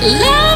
Love